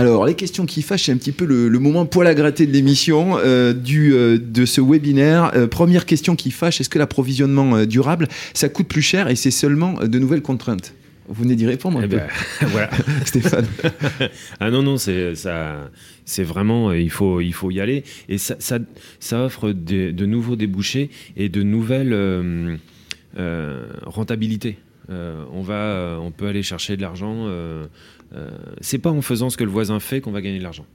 Alors, les questions qui fâchent, c'est un petit peu le, moment poil à gratter de l'émission euh, du euh, de ce webinaire. Euh, première question qui fâche, est-ce que l'approvisionnement durable, ça coûte plus cher et c'est seulement de nouvelles contraintes? Vous venez d'y répondre un eh peu. Ben, voilà, Stéphane. ah non non, c'est ça, c'est vraiment il faut il faut y aller et ça ça, ça offre de nouveaux débouchés et de nouvelles rentabilités. On va on peut aller chercher de l'argent euh, c'est pas en faisant ce que le voisin fait qu'on va gagner de l'argent.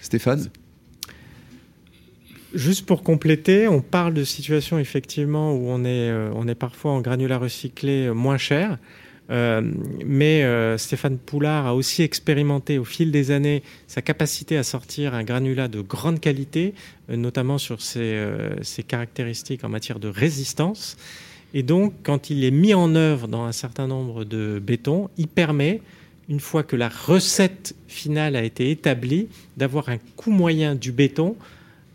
Stéphane Juste pour compléter, on parle de situations effectivement où on est, euh, on est parfois en granulat recyclé euh, moins cher. mais Stéphane Poulard a aussi expérimenté au fil des années sa capacité à sortir un granulat de grande qualité, notamment sur ses, ses, caractéristiques en matière de résistance. Et donc, quand il est mis en œuvre dans un certain nombre de bétons, il permet, une fois que la recette finale a été établie, d'avoir un coût moyen du béton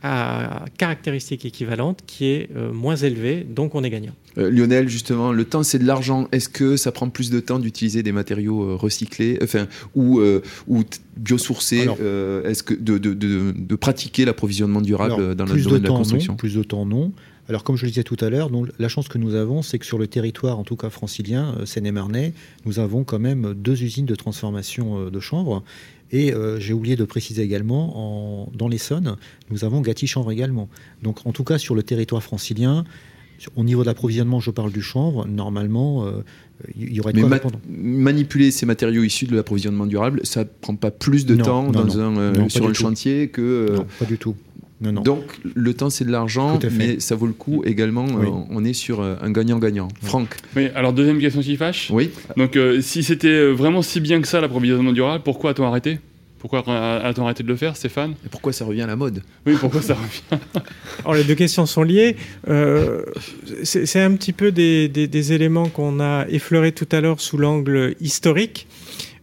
à caractéristiques équivalentes qui est euh, moins élevé, donc on est gagnant. Euh, Lionel, justement, le temps c'est de l'argent. Est-ce que ça prend plus de temps d'utiliser des matériaux euh, recyclés, enfin, ou, ou biosourcés Est-ce que de, de, de, pratiquer l'approvisionnement durable dans le domaine de, la construction? Plus de temps, non. Alors, comme je le disais tout à l'heure, la chance que nous avons, c'est que sur le territoire, en tout cas francilien, euh, Seine-et-Marnais, nous avons quand même deux usines de transformation euh, de chanvre. Et euh, j'ai oublié de préciser également, dans l'Essonne, nous avons Gatti Chanvre également. Donc, en tout cas, sur le territoire francilien, au niveau de l'approvisionnement, je parle du chanvre, normalement, il y aurait de quoi Manipuler ces matériaux issus de l'approvisionnement durable, ça ne prend pas plus de temps dans un, sur le chantier que. non, pas du tout. Donc le temps c'est de l'argent, mais ça vaut le coup également. Euh, on est sur euh, un gagnant-gagnant. Franck. Oui. Alors deuxième question qui fâche. Oui. Donc euh, si c'était vraiment si bien que ça l'approvisionnement durable, pourquoi a-t-on arrêté? Pourquoi a-t-on arrêté de le faire, Stéphane? Et pourquoi ça revient à la mode? Oui, pourquoi ça revient? Alors, les deux questions sont liées. c'est un petit peu des, des éléments qu'on a effleurés tout à l'heure sous l'angle historique.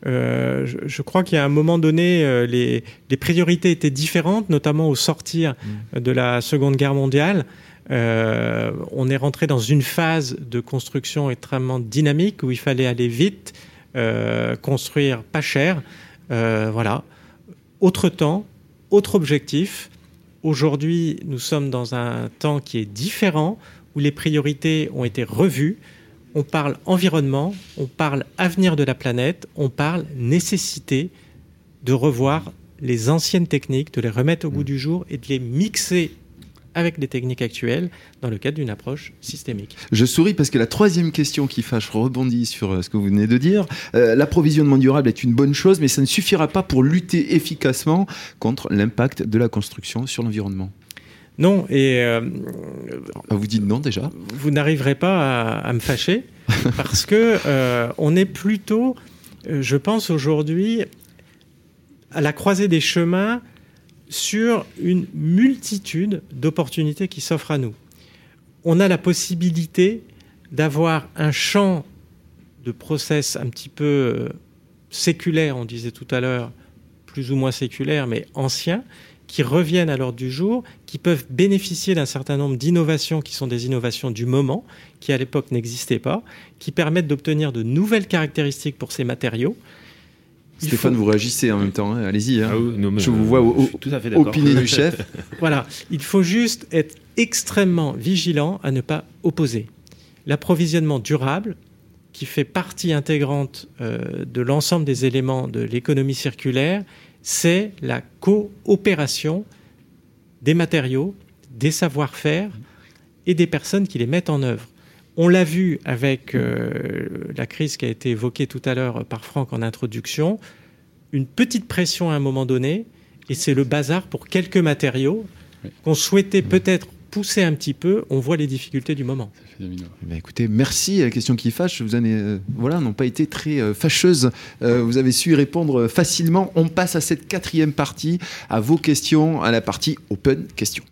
Euh, je, crois qu'à un moment donné, euh, les, priorités étaient différentes, notamment au sortir mm. de la Seconde Guerre mondiale. Euh, on est rentré dans une phase de construction extrêmement dynamique où il fallait aller vite, construire pas cher. voilà. Autre temps, autre objectif. Aujourd'hui, nous sommes dans un temps qui est différent, où les priorités ont été revues on parle environnement, on parle avenir de la planète, on parle nécessité de revoir les anciennes techniques, de les remettre au goût mm. du jour et de les mixer avec les techniques actuelles dans le cadre d'une approche systémique. Je souris parce que la troisième question qui fâche rebondit sur euh, ce que vous venez de dire. Euh, l'approvisionnement durable est une bonne chose, mais ça ne suffira pas pour lutter efficacement contre l'impact de la construction sur l'environnement. Non, et. Euh, ah, vous dites non déjà Vous n'arriverez pas à, me fâcher, parce que euh, on est plutôt, euh, je pense aujourd'hui, à la croisée des chemins sur une multitude d'opportunités qui s'offrent à nous. On a la possibilité d'avoir un champ de process un petit peu séculaire, on disait tout à l'heure, plus ou moins séculaire, mais ancien, qui reviennent à l'ordre du jour, qui peuvent bénéficier d'un certain nombre d'innovations qui sont des innovations du moment, qui à l'époque n'existaient pas, qui permettent d'obtenir de nouvelles caractéristiques pour ces matériaux. Stéphane, vous réagissez en même temps, hein. allez-y. Hein. Ah je vous vois au, tout à fait opiner du chef. voilà, il faut juste être extrêmement vigilant à ne pas opposer. L'approvisionnement durable, qui fait partie intégrante euh, de l'ensemble des éléments de l'économie circulaire, c'est la coopération des matériaux, des savoir-faire et des personnes qui les mettent en œuvre. On l'a vu avec euh, la crise qui a été évoquée tout à l'heure par Franck en introduction, une petite pression à un moment donné, et c'est le bazar pour quelques matériaux qu'on souhaitait peut-être pousser un petit peu, on voit les difficultés du moment. Eh ben, écoutez, merci. La question qui fâche, vous avez, euh, voilà, n'ont pas été très euh, fâcheuses. Euh, vous avez su y répondre facilement. On passe à cette quatrième partie, à vos questions, à la partie open questions.